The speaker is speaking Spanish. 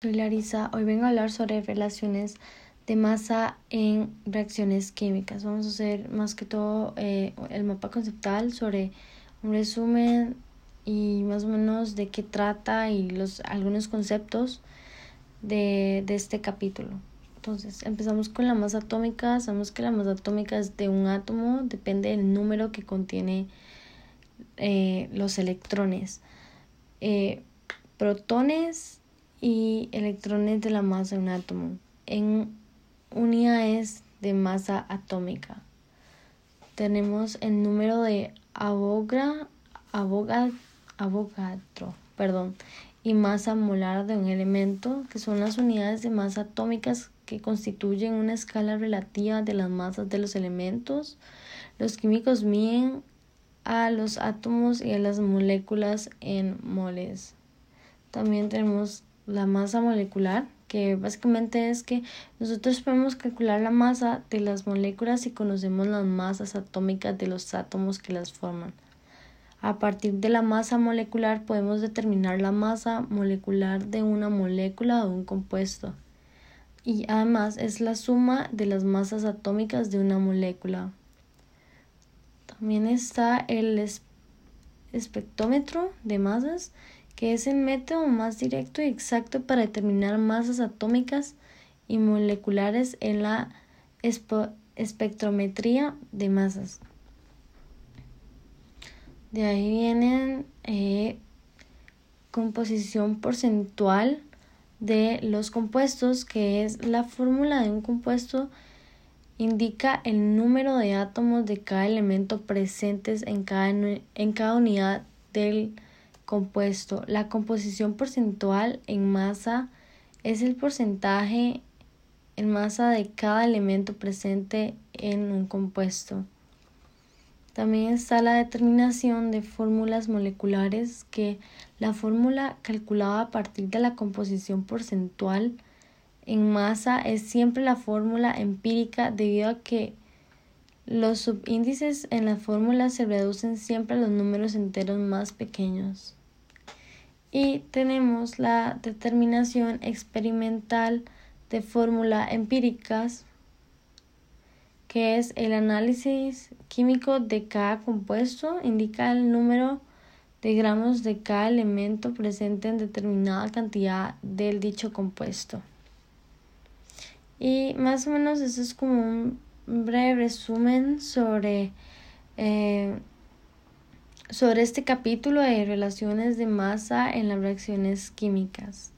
Soy Larisa, hoy vengo a hablar sobre relaciones de masa en reacciones químicas. Vamos a hacer más que todo eh, el mapa conceptual sobre un resumen y más o menos de qué trata y los algunos conceptos de, de este capítulo. Entonces, empezamos con la masa atómica. Sabemos que la masa atómica es de un átomo, depende del número que contiene eh, los electrones. Eh, protones y electrones de la masa de un átomo en unidades de masa atómica. Tenemos el número de Avogadro, perdón, y masa molar de un elemento, que son las unidades de masa atómicas que constituyen una escala relativa de las masas de los elementos. Los químicos miden a los átomos y a las moléculas en moles. También tenemos la masa molecular, que básicamente es que nosotros podemos calcular la masa de las moléculas si conocemos las masas atómicas de los átomos que las forman. A partir de la masa molecular podemos determinar la masa molecular de una molécula o un compuesto. Y además es la suma de las masas atómicas de una molécula. También está el espectrómetro de masas que es el método más directo y exacto para determinar masas atómicas y moleculares en la espectrometría de masas. De ahí vienen eh, composición porcentual de los compuestos, que es la fórmula de un compuesto indica el número de átomos de cada elemento presentes en cada, en cada unidad del compuesto. La composición porcentual en masa es el porcentaje en masa de cada elemento presente en un compuesto. También está la determinación de fórmulas moleculares que la fórmula calculada a partir de la composición porcentual en masa es siempre la fórmula empírica debido a que los subíndices en la fórmula se reducen siempre a los números enteros más pequeños. Y tenemos la determinación experimental de fórmula empíricas, que es el análisis químico de cada compuesto, indica el número de gramos de cada elemento presente en determinada cantidad del dicho compuesto. Y más o menos eso es como un breve resumen sobre eh, sobre este capítulo de relaciones de masa en las reacciones químicas.